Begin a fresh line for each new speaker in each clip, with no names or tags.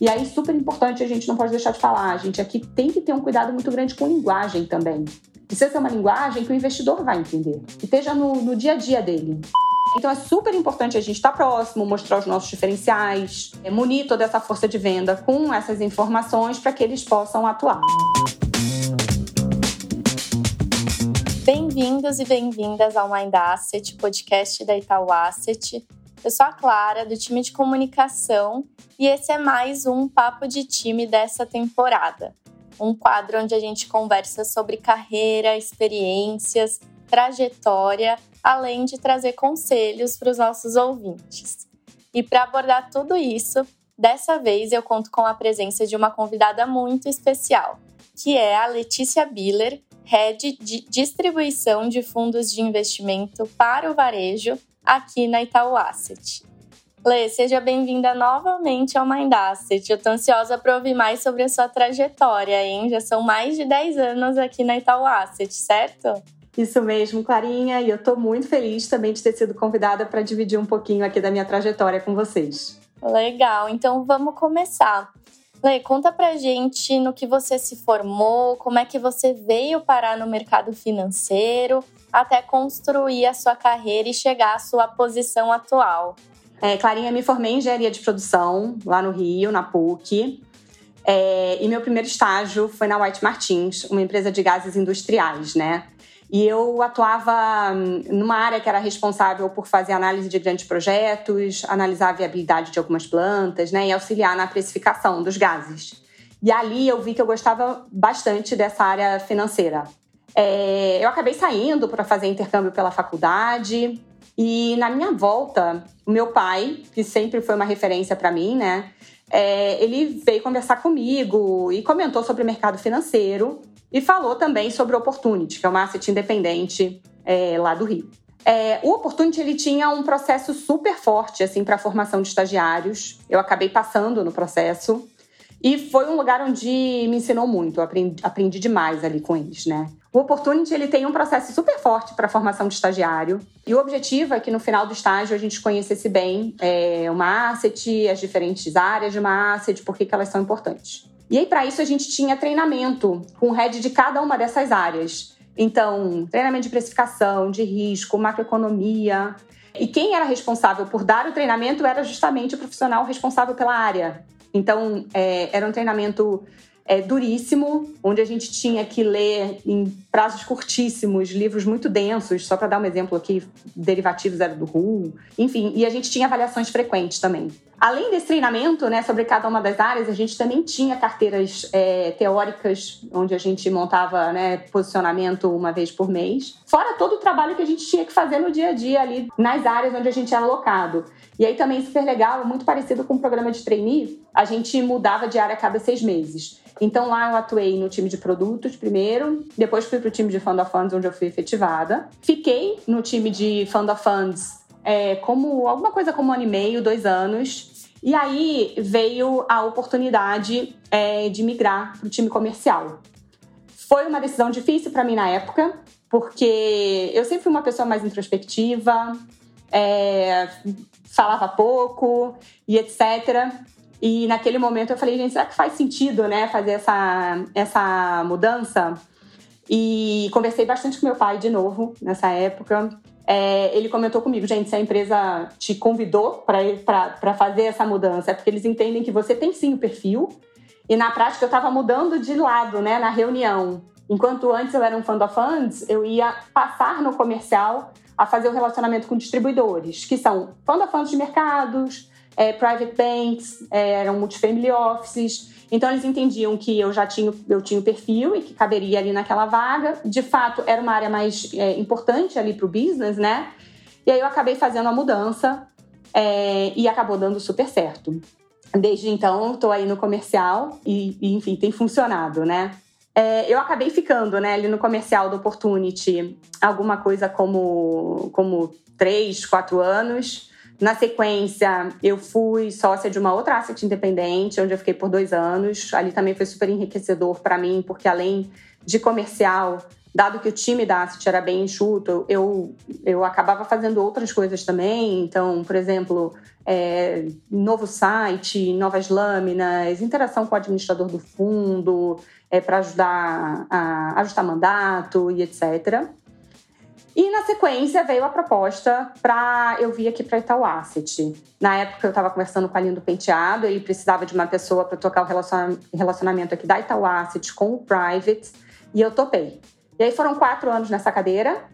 E aí, super importante, a gente não pode deixar de falar, a gente aqui tem que ter um cuidado muito grande com linguagem também. Precisa ser uma linguagem que o investidor vai entender, que esteja no, no dia a dia dele. Então é super importante a gente estar próximo, mostrar os nossos diferenciais, é, munir toda essa força de venda com essas informações para que eles possam atuar.
Bem-vindos e bem-vindas ao Mind Asset, podcast da Itaú Asset. Eu sou a Clara, do time de comunicação, e esse é mais um Papo de Time dessa temporada. Um quadro onde a gente conversa sobre carreira, experiências, trajetória, além de trazer conselhos para os nossos ouvintes. E para abordar tudo isso, dessa vez eu conto com a presença de uma convidada muito especial, que é a Letícia Biller, Head de Distribuição de Fundos de Investimento para o Varejo aqui na Itaú Asset. Lê, seja bem-vinda novamente ao Mind Asset. Eu tô ansiosa para ouvir mais sobre a sua trajetória, hein? Já são mais de 10 anos aqui na Itaú Asset, certo?
Isso mesmo, Clarinha, e eu estou muito feliz também de ter sido convidada para dividir um pouquinho aqui da minha trajetória com vocês.
Legal, então vamos começar. Lê, conta pra gente no que você se formou, como é que você veio parar no mercado financeiro até construir a sua carreira e chegar à sua posição atual.
É, Clarinha, me formei em engenharia de produção lá no Rio, na PUC. É, e meu primeiro estágio foi na White Martins, uma empresa de gases industriais, né? E eu atuava hum, numa área que era responsável por fazer análise de grandes projetos, analisar a viabilidade de algumas plantas, né, e auxiliar na precificação dos gases. E ali eu vi que eu gostava bastante dessa área financeira. É, eu acabei saindo para fazer intercâmbio pela faculdade e na minha volta, o meu pai, que sempre foi uma referência para mim, né, é, ele veio conversar comigo e comentou sobre o mercado financeiro e falou também sobre o Opportunity, que é uma asset independente é, lá do Rio. É, o Opportunity ele tinha um processo super forte assim para formação de estagiários. Eu acabei passando no processo e foi um lugar onde me ensinou muito. Eu aprendi, aprendi demais ali com eles, né? O Opportunity ele tem um processo super forte para formação de estagiário e o objetivo é que no final do estágio a gente conhecesse bem é, uma asset, as diferentes áreas de uma asset, por que elas são importantes. E aí, para isso, a gente tinha treinamento com o head de cada uma dessas áreas. Então, treinamento de precificação, de risco, macroeconomia. E quem era responsável por dar o treinamento era justamente o profissional responsável pela área. Então, é, era um treinamento é, duríssimo, onde a gente tinha que ler em prazos curtíssimos livros muito densos, só para dar um exemplo aqui, derivativos era do RU, enfim, e a gente tinha avaliações frequentes também. Além desse treinamento né, sobre cada uma das áreas, a gente também tinha carteiras é, teóricas, onde a gente montava né, posicionamento uma vez por mês, fora todo o trabalho que a gente tinha que fazer no dia a dia ali nas áreas onde a gente era alocado. E aí também super legal, muito parecido com o programa de trainee, a gente mudava de área a cada seis meses. Então lá eu atuei no time de produtos primeiro, depois fui para o time de Fund of Funds, onde eu fui efetivada. Fiquei no time de Fund of Funds é, como alguma coisa como um ano e meio, dois anos. E aí veio a oportunidade é, de migrar para o time comercial. Foi uma decisão difícil para mim na época, porque eu sempre fui uma pessoa mais introspectiva, é, falava pouco e etc. E naquele momento eu falei, gente, será que faz sentido, né, fazer essa, essa mudança? E conversei bastante com meu pai de novo nessa época. É, ele comentou comigo, gente, se a empresa te convidou para fazer essa mudança, é porque eles entendem que você tem sim o perfil. E na prática eu estava mudando de lado, né, na reunião. Enquanto antes eu era um fund of funds, eu ia passar no comercial a fazer o relacionamento com distribuidores, que são fund of funds de mercados, é, private banks, é, eram multifamily offices. Então eles entendiam que eu já tinha, eu tinha o perfil e que caberia ali naquela vaga. De fato, era uma área mais é, importante ali para o business, né? E aí eu acabei fazendo a mudança é, e acabou dando super certo. Desde então, estou aí no comercial e, e, enfim, tem funcionado, né? É, eu acabei ficando né, ali no comercial do Opportunity alguma coisa como, como três, quatro anos. Na sequência, eu fui sócia de uma outra asset independente, onde eu fiquei por dois anos. Ali também foi super enriquecedor para mim, porque além de comercial, dado que o time da Asset era bem enxuto, eu, eu acabava fazendo outras coisas também. Então, por exemplo, é, novo site, novas lâminas, interação com o administrador do fundo, é, para ajudar a ajustar mandato e etc. E na sequência veio a proposta para eu vir aqui para Itaú Asset. Na época eu estava conversando com a Lindo Penteado, ele precisava de uma pessoa para tocar o relacionamento aqui da Itaú Asset com o Private, e eu topei. E aí foram quatro anos nessa cadeira,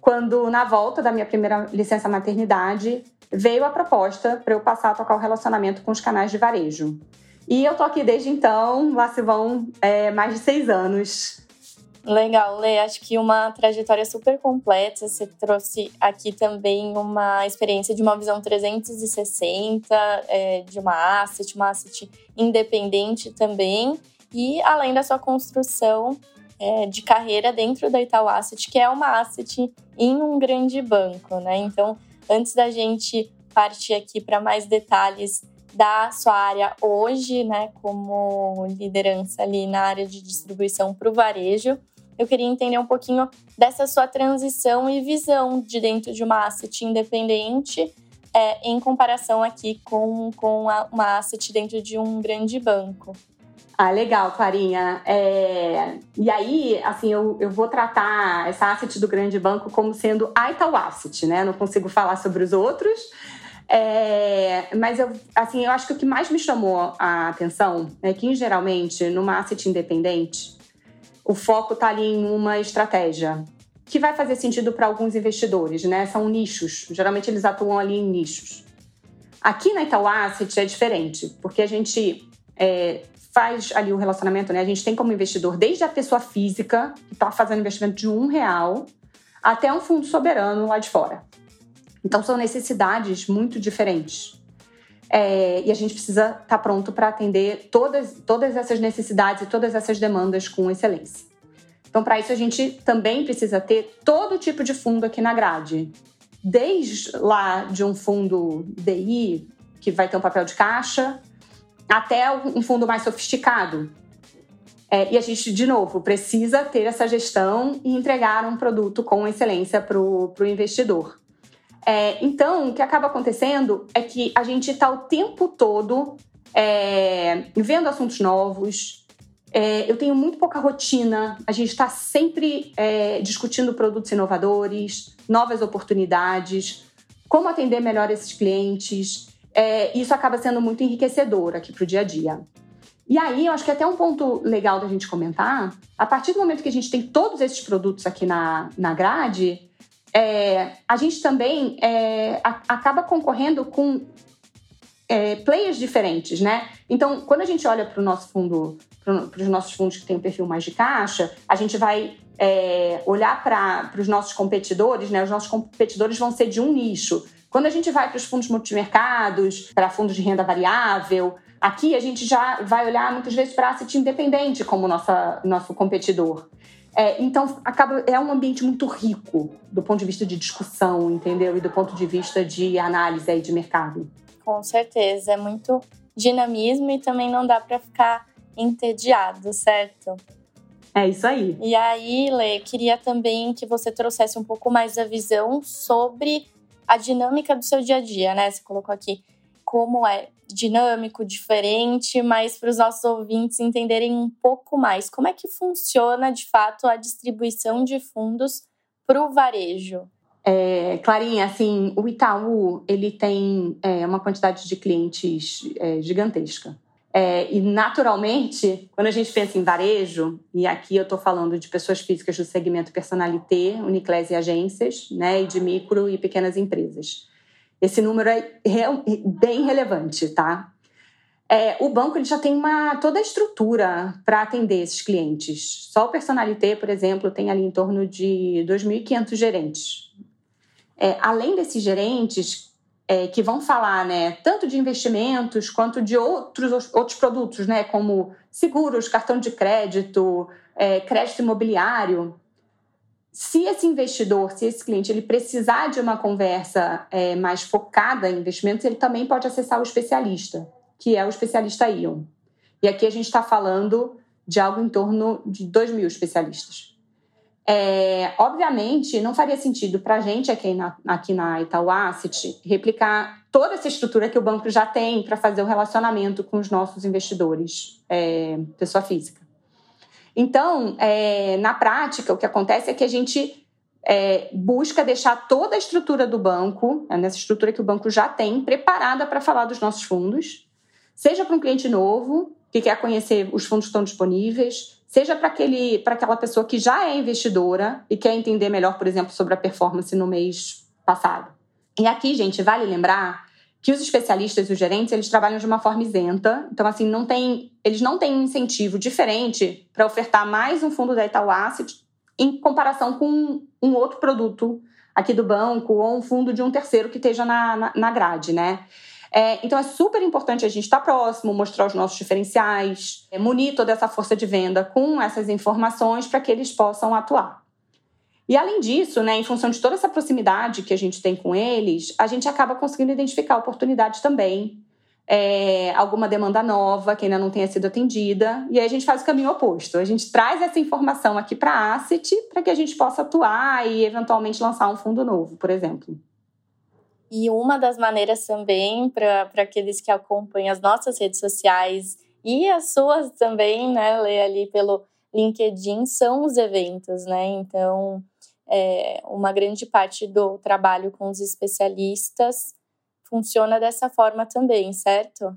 quando na volta da minha primeira licença maternidade veio a proposta para eu passar a tocar o relacionamento com os canais de varejo. E eu tô aqui desde então, lá se vão é, mais de seis anos
Legal, Lê. Acho que uma trajetória super completa. Você trouxe aqui também uma experiência de uma visão 360, é, de uma asset, uma asset independente também. E além da sua construção é, de carreira dentro da Itaú Asset, que é uma asset em um grande banco, né? Então, antes da gente partir aqui para mais detalhes da sua área hoje, né, como liderança ali na área de distribuição para o varejo, eu queria entender um pouquinho dessa sua transição e visão de dentro de uma asset independente é, em comparação aqui com, com a, uma asset dentro de um grande banco.
Ah, legal, Clarinha. É... E aí, assim, eu, eu vou tratar essa asset do grande banco como sendo a Itaú Asset, né? Não consigo falar sobre os outros. É... Mas, eu, assim, eu acho que o que mais me chamou a atenção é que, geralmente, numa asset independente, o foco está ali em uma estratégia que vai fazer sentido para alguns investidores, né? São nichos. Geralmente eles atuam ali em nichos. Aqui na Itaú Asset é diferente, porque a gente é, faz ali o relacionamento, né? A gente tem como investidor desde a pessoa física, que está fazendo investimento de um real, até um fundo soberano lá de fora. Então são necessidades muito diferentes. É, e a gente precisa estar tá pronto para atender todas, todas essas necessidades e todas essas demandas com excelência. Então, para isso, a gente também precisa ter todo tipo de fundo aqui na grade. Desde lá de um fundo DI, que vai ter um papel de caixa, até um fundo mais sofisticado. É, e a gente, de novo, precisa ter essa gestão e entregar um produto com excelência para o investidor. É, então, o que acaba acontecendo é que a gente está o tempo todo é, vendo assuntos novos. É, eu tenho muito pouca rotina. A gente está sempre é, discutindo produtos inovadores, novas oportunidades, como atender melhor esses clientes. É, isso acaba sendo muito enriquecedor aqui para o dia a dia. E aí, eu acho que é até um ponto legal da gente comentar, a partir do momento que a gente tem todos esses produtos aqui na, na grade, é, a gente também é, a, acaba concorrendo com é, players diferentes, né? Então, quando a gente olha para o nosso fundo, para os nossos fundos que têm um perfil mais de caixa, a gente vai é, olhar para os nossos competidores, né? Os nossos competidores vão ser de um nicho. Quando a gente vai para os fundos multimercados, para fundos de renda variável, aqui a gente já vai olhar muitas vezes para asset independente como nossa, nosso competidor. É, então, acaba, é um ambiente muito rico do ponto de vista de discussão, entendeu? E do ponto de vista de análise aí de mercado.
Com certeza, é muito dinamismo e também não dá para ficar entediado, certo?
É isso aí.
E aí, Lê, queria também que você trouxesse um pouco mais da visão sobre a dinâmica do seu dia a dia, né? Você colocou aqui como é dinâmico, diferente, mas para os nossos ouvintes entenderem um pouco mais como é que funciona de fato a distribuição de fundos para o varejo.
É, Clarinha, assim, o Itaú ele tem é, uma quantidade de clientes é, gigantesca. É, e naturalmente, quando a gente pensa em varejo, e aqui eu estou falando de pessoas físicas do segmento personalité, Uniclés e agências, né, e de micro e pequenas empresas. Esse número é bem relevante, tá? É, o banco ele já tem uma, toda a estrutura para atender esses clientes. Só o Personalité, por exemplo, tem ali em torno de 2.500 gerentes. É, além desses gerentes, é, que vão falar né, tanto de investimentos quanto de outros, outros produtos, né, como seguros, cartão de crédito, é, crédito imobiliário se esse investidor, se esse cliente, ele precisar de uma conversa é, mais focada em investimentos, ele também pode acessar o especialista, que é o especialista Ion. E aqui a gente está falando de algo em torno de 2 mil especialistas. É, obviamente, não faria sentido para a gente aqui na, aqui na Itaú Asset replicar toda essa estrutura que o banco já tem para fazer o relacionamento com os nossos investidores, é, pessoa física. Então, é, na prática, o que acontece é que a gente é, busca deixar toda a estrutura do banco, é nessa estrutura que o banco já tem, preparada para falar dos nossos fundos, seja para um cliente novo que quer conhecer os fundos que estão disponíveis, seja para aquele para aquela pessoa que já é investidora e quer entender melhor, por exemplo, sobre a performance no mês passado. E aqui, gente, vale lembrar que os especialistas e os gerentes, eles trabalham de uma forma isenta, então assim, não tem, eles não têm um incentivo diferente para ofertar mais um fundo da Itaú Asset em comparação com um outro produto aqui do banco ou um fundo de um terceiro que esteja na, na, na grade, né? É, então é super importante a gente estar próximo, mostrar os nossos diferenciais, é, munir toda essa força de venda com essas informações para que eles possam atuar. E além disso, né, em função de toda essa proximidade que a gente tem com eles, a gente acaba conseguindo identificar oportunidades também, é, alguma demanda nova que ainda não tenha sido atendida, e aí a gente faz o caminho oposto. A gente traz essa informação aqui para a Asset para que a gente possa atuar e eventualmente lançar um fundo novo, por exemplo.
E uma das maneiras também para aqueles que acompanham as nossas redes sociais e as suas também, né, ler ali pelo LinkedIn, são os eventos, né? Então, é, uma grande parte do trabalho com os especialistas funciona dessa forma também, certo?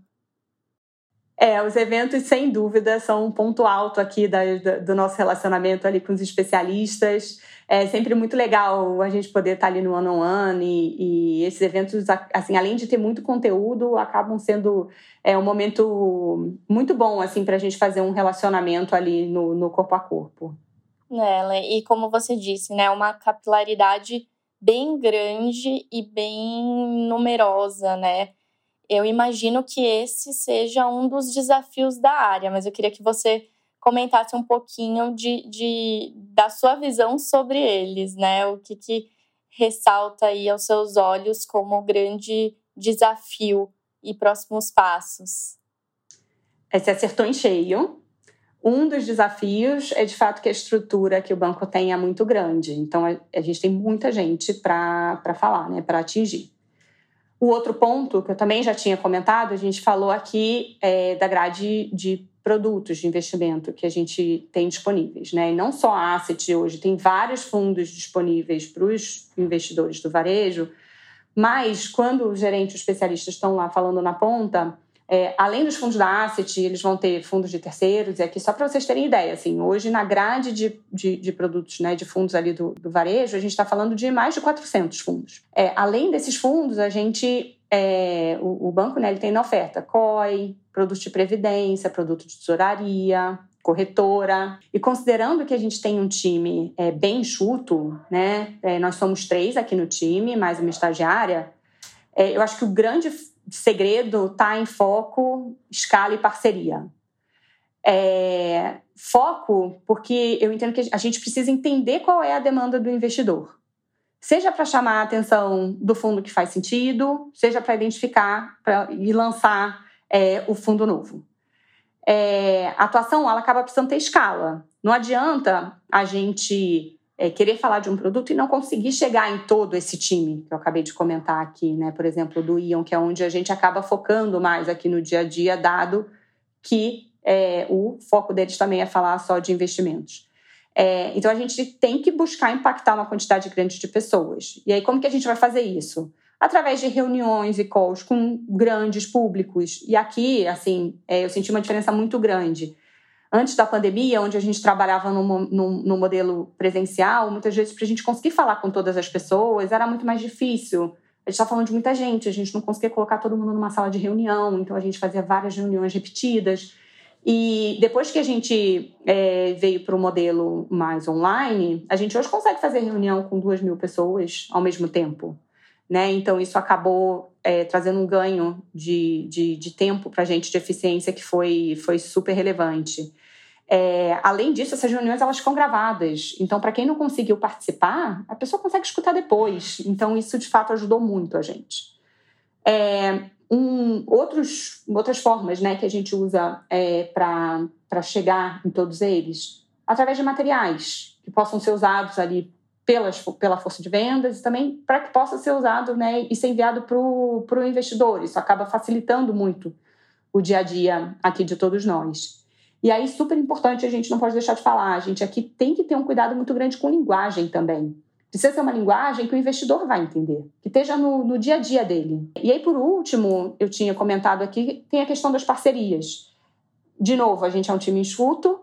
É, os eventos, sem dúvida, são um ponto alto aqui da, do nosso relacionamento ali com os especialistas. É sempre muito legal a gente poder estar ali no ano on one e, e, esses eventos, assim, além de ter muito conteúdo, acabam sendo é, um momento muito bom, assim, para a gente fazer um relacionamento ali no, no corpo a corpo.
É, e como você disse, né, uma capilaridade bem grande e bem numerosa, né? Eu imagino que esse seja um dos desafios da área, mas eu queria que você comentasse um pouquinho de, de da sua visão sobre eles, né? O que, que ressalta aí aos seus olhos como grande desafio e próximos passos?
É, você acertou em cheio. Um dos desafios é de fato que a estrutura que o banco tem é muito grande. Então a, gente tem muita gente para falar, né, para atingir. O outro ponto, que eu também já tinha comentado, a gente falou aqui é, da grade de produtos de investimento que a gente tem disponíveis. Né? E não só a Asset hoje, tem vários fundos disponíveis para os investidores do varejo, mas quando os gerentes especialistas estão lá falando na ponta, é, além dos fundos da Asset, eles vão ter fundos de terceiros, e aqui só para vocês terem ideia, assim, hoje na grade de, de, de produtos, né, de fundos ali do, do varejo, a gente está falando de mais de 400 fundos. É, além desses fundos, a gente, é, o, o, banco, né, ele tem na oferta COI, produtos de previdência, produto de tesouraria, corretora. E considerando que a gente tem um time é, bem enxuto, né, é, nós somos três aqui no time, mais uma estagiária, é, eu acho que o grande segredo está em foco, escala e parceria. É, foco, porque eu entendo que a gente precisa entender qual é a demanda do investidor. Seja para chamar a atenção do fundo que faz sentido, seja para identificar pra, e lançar é, o fundo novo. É, a atuação ela acaba precisando ter escala. Não adianta a gente é, querer falar de um produto e não conseguir chegar em todo esse time que eu acabei de comentar aqui, né? Por exemplo, do Ion, que é onde a gente acaba focando mais aqui no dia a dia, dado que é, o foco deles também é falar só de investimentos. É, então a gente tem que buscar impactar uma quantidade grande de pessoas. E aí, como que a gente vai fazer isso? Através de reuniões e calls com grandes públicos. E aqui, assim, é, eu senti uma diferença muito grande antes da pandemia, onde a gente trabalhava no, no, no modelo presencial, muitas vezes para a gente conseguir falar com todas as pessoas era muito mais difícil. A gente está falando de muita gente, a gente não conseguia colocar todo mundo numa sala de reunião, então a gente fazia várias reuniões repetidas. E depois que a gente é, veio para o modelo mais online, a gente hoje consegue fazer reunião com duas mil pessoas ao mesmo tempo. Né? Então, isso acabou é, trazendo um ganho de, de, de tempo para a gente, de eficiência, que foi, foi super relevante. É, além disso, essas reuniões elas ficam gravadas. Então, para quem não conseguiu participar, a pessoa consegue escutar depois. Então, isso de fato ajudou muito a gente. É, um, outros, outras formas né, que a gente usa é, para chegar em todos eles. através de materiais que possam ser usados ali pelas, pela força de vendas e também para que possa ser usado né, e ser enviado para o investidor. Isso acaba facilitando muito o dia a dia aqui de todos nós. E aí, super importante, a gente não pode deixar de falar, a gente aqui tem que ter um cuidado muito grande com linguagem também. Precisa ser uma linguagem que o investidor vai entender, que esteja no, no dia a dia dele. E aí, por último, eu tinha comentado aqui, tem a questão das parcerias. De novo, a gente é um time enxuto,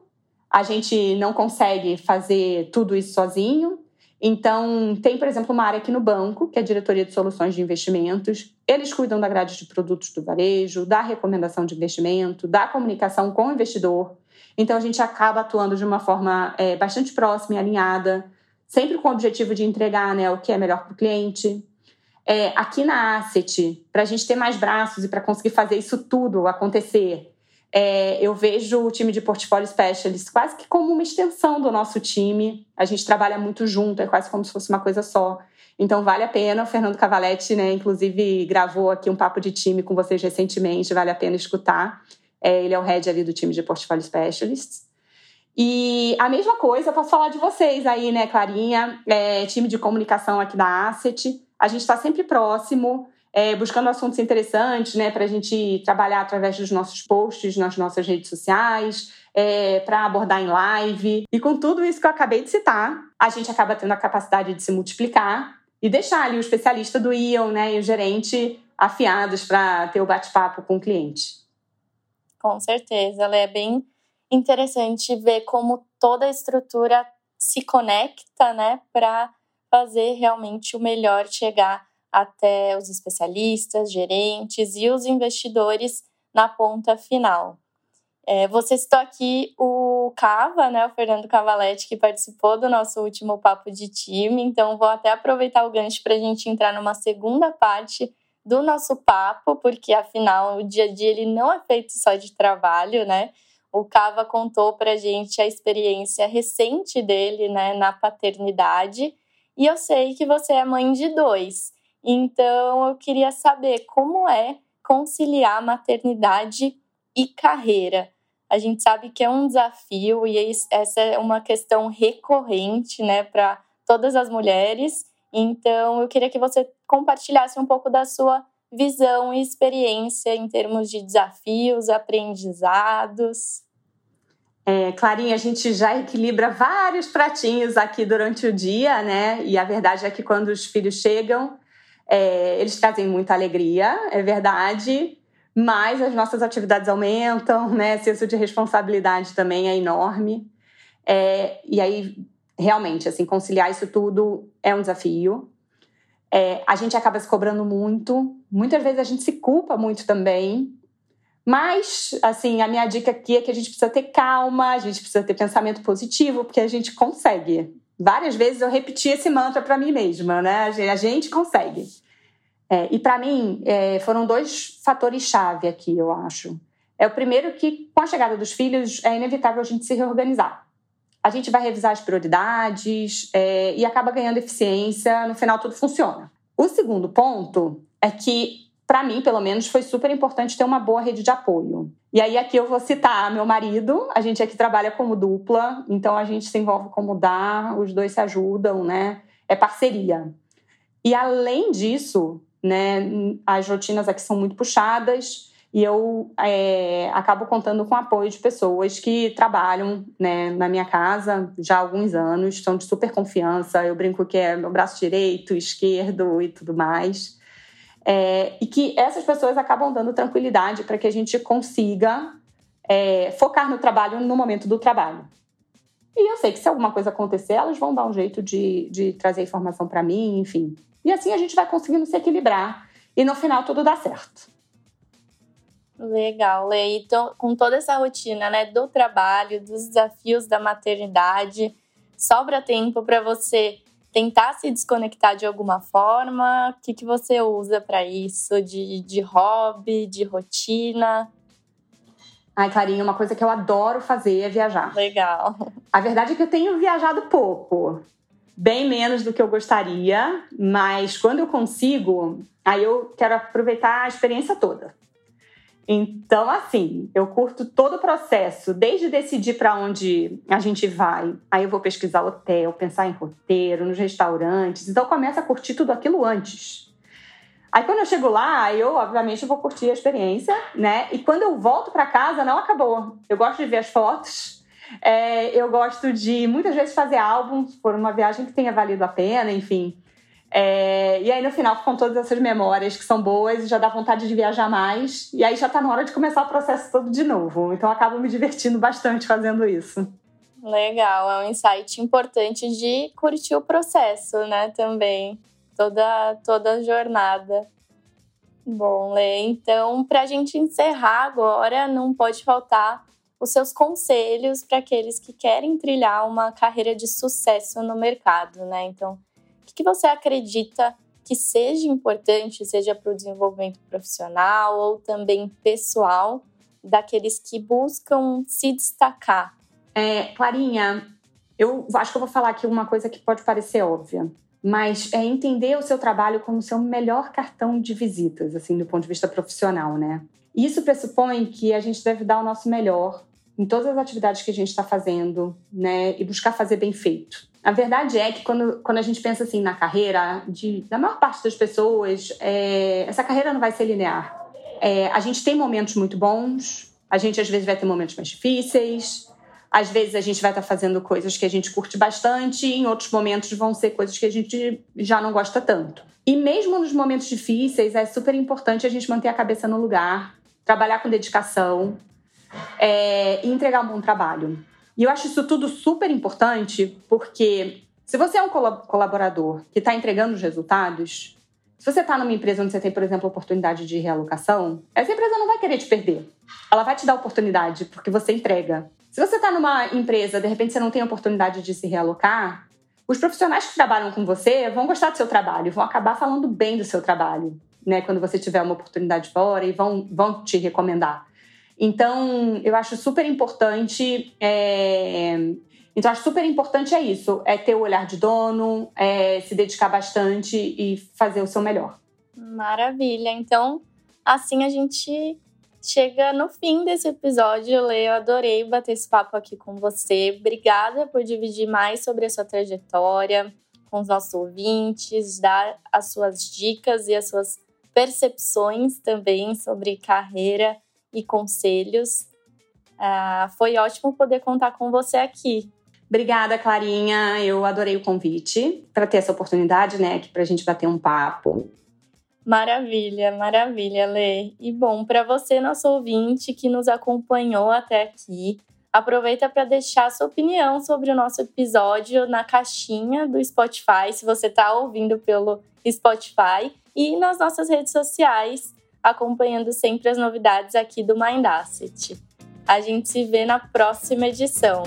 a gente não consegue fazer tudo isso sozinho. Então, tem, por exemplo, uma área aqui no banco, que é a diretoria de soluções de investimentos. Eles cuidam da grade de produtos do varejo, da recomendação de investimento, da comunicação com o investidor. Então, a gente acaba atuando de uma forma é, bastante próxima e alinhada sempre com o objetivo de entregar né, o que é melhor para o cliente. É, aqui na Asset, para a gente ter mais braços e para conseguir fazer isso tudo acontecer, é, eu vejo o time de Portfólio Specialist quase que como uma extensão do nosso time. A gente trabalha muito junto, é quase como se fosse uma coisa só. Então vale a pena. O Fernando Cavaletti, né, inclusive, gravou aqui um papo de time com vocês recentemente, vale a pena escutar. É, ele é o head ali do time de Portfólio Specialists. E a mesma coisa, eu posso falar de vocês aí, né, Clarinha, é, time de comunicação aqui da Asset. A gente está sempre próximo, é, buscando assuntos interessantes, né, para a gente trabalhar através dos nossos posts nas nossas redes sociais, é, para abordar em live. E com tudo isso que eu acabei de citar, a gente acaba tendo a capacidade de se multiplicar e deixar ali o especialista do Ion, né, e o gerente afiados para ter o bate-papo com o cliente.
Com certeza, ela é bem interessante ver como toda a estrutura se conecta, né, para fazer realmente o melhor chegar até os especialistas, gerentes e os investidores na ponta final. É, você citou aqui o Cava, né, o Fernando Cavaletti, que participou do nosso último papo de time, então vou até aproveitar o gancho para a gente entrar numa segunda parte do nosso papo, porque afinal o dia a dia ele não é feito só de trabalho, né? O Cava contou para gente a experiência recente dele né, na paternidade. E eu sei que você é mãe de dois. Então eu queria saber como é conciliar maternidade e carreira. A gente sabe que é um desafio e essa é uma questão recorrente né, para todas as mulheres. Então eu queria que você compartilhasse um pouco da sua visão e experiência em termos de desafios, aprendizados.
É, Clarinha, a gente já equilibra vários pratinhos aqui durante o dia, né? E a verdade é que quando os filhos chegam, é, eles trazem muita alegria, é verdade, mas as nossas atividades aumentam, né? Senso de responsabilidade também é enorme. É, e aí, realmente, assim, conciliar isso tudo é um desafio. É, a gente acaba se cobrando muito, muitas vezes a gente se culpa muito também, mas, assim, a minha dica aqui é que a gente precisa ter calma, a gente precisa ter pensamento positivo, porque a gente consegue. Várias vezes eu repeti esse mantra para mim mesma, né? A gente consegue. É, e para mim, é, foram dois fatores-chave aqui, eu acho. É o primeiro que, com a chegada dos filhos, é inevitável a gente se reorganizar. A gente vai revisar as prioridades é, e acaba ganhando eficiência, no final tudo funciona. O segundo ponto é que para mim, pelo menos, foi super importante ter uma boa rede de apoio. E aí aqui eu vou citar meu marido, a gente aqui trabalha como dupla, então a gente se envolve como dá, os dois se ajudam, né? É parceria. E além disso, né, as rotinas aqui são muito puxadas e eu é, acabo contando com o apoio de pessoas que trabalham né, na minha casa já há alguns anos, são de super confiança. Eu brinco que é meu braço direito, esquerdo e tudo mais. É, e que essas pessoas acabam dando tranquilidade para que a gente consiga é, focar no trabalho no momento do trabalho. E eu sei que se alguma coisa acontecer, elas vão dar um jeito de, de trazer informação para mim, enfim. E assim a gente vai conseguindo se equilibrar e no final tudo dá certo.
Legal, Lei. Então, com toda essa rotina, né, do trabalho, dos desafios da maternidade, sobra tempo para você tentar se desconectar de alguma forma? O que, que você usa para isso? De, de hobby, de rotina?
Ai, Clarinha, uma coisa que eu adoro fazer é viajar.
Legal.
A verdade é que eu tenho viajado pouco. Bem menos do que eu gostaria, mas quando eu consigo, aí eu quero aproveitar a experiência toda. Então, assim, eu curto todo o processo, desde decidir para onde a gente vai. Aí eu vou pesquisar hotel, pensar em roteiro, nos restaurantes. Então, começa a curtir tudo aquilo antes. Aí, quando eu chego lá, eu, obviamente, vou curtir a experiência, né? E quando eu volto para casa, não acabou. Eu gosto de ver as fotos. É, eu gosto de, muitas vezes, fazer álbuns, por uma viagem que tenha valido a pena, enfim. É, e aí no final ficam todas essas memórias que são boas e já dá vontade de viajar mais. E aí já está na hora de começar o processo todo de novo. Então acabo me divertindo bastante fazendo isso.
Legal, é um insight importante de curtir o processo, né? Também. Toda, toda a jornada. Bom, Lê, então, para a gente encerrar agora, não pode faltar os seus conselhos para aqueles que querem trilhar uma carreira de sucesso no mercado, né? Então, que você acredita que seja importante, seja para o desenvolvimento profissional ou também pessoal, daqueles que buscam se destacar?
É, Clarinha, eu acho que eu vou falar aqui uma coisa que pode parecer óbvia, mas é entender o seu trabalho como seu melhor cartão de visitas, assim, do ponto de vista profissional, né? Isso pressupõe que a gente deve dar o nosso melhor em todas as atividades que a gente está fazendo, né? E buscar fazer bem feito. A verdade é que quando, quando a gente pensa assim na carreira de, da maior parte das pessoas, é, essa carreira não vai ser linear. É, a gente tem momentos muito bons, a gente às vezes vai ter momentos mais difíceis, às vezes a gente vai estar fazendo coisas que a gente curte bastante, em outros momentos vão ser coisas que a gente já não gosta tanto. E mesmo nos momentos difíceis, é super importante a gente manter a cabeça no lugar, trabalhar com dedicação é, e entregar um bom trabalho. E eu acho isso tudo super importante porque se você é um colaborador que está entregando os resultados, se você está numa empresa onde você tem, por exemplo, oportunidade de realocação, essa empresa não vai querer te perder. Ela vai te dar oportunidade porque você entrega. Se você está numa empresa, de repente você não tem oportunidade de se realocar, os profissionais que trabalham com você vão gostar do seu trabalho, vão acabar falando bem do seu trabalho, né? Quando você tiver uma oportunidade fora e vão, vão te recomendar. Então, eu acho super importante. É... Então, acho super importante é isso: é ter o olhar de dono, é se dedicar bastante e fazer o seu melhor.
Maravilha. Então, assim a gente chega no fim desse episódio, Lê. Eu adorei bater esse papo aqui com você. Obrigada por dividir mais sobre a sua trajetória com os nossos ouvintes, dar as suas dicas e as suas percepções também sobre carreira e conselhos. Ah, foi ótimo poder contar com você aqui.
Obrigada, Clarinha. Eu adorei o convite para ter essa oportunidade, né, aqui para a gente bater um papo.
Maravilha, maravilha, Lê. E bom, para você, nosso ouvinte que nos acompanhou até aqui, aproveita para deixar sua opinião sobre o nosso episódio na caixinha do Spotify, se você está ouvindo pelo Spotify, e nas nossas redes sociais acompanhando sempre as novidades aqui do Mind. A gente se vê na próxima edição.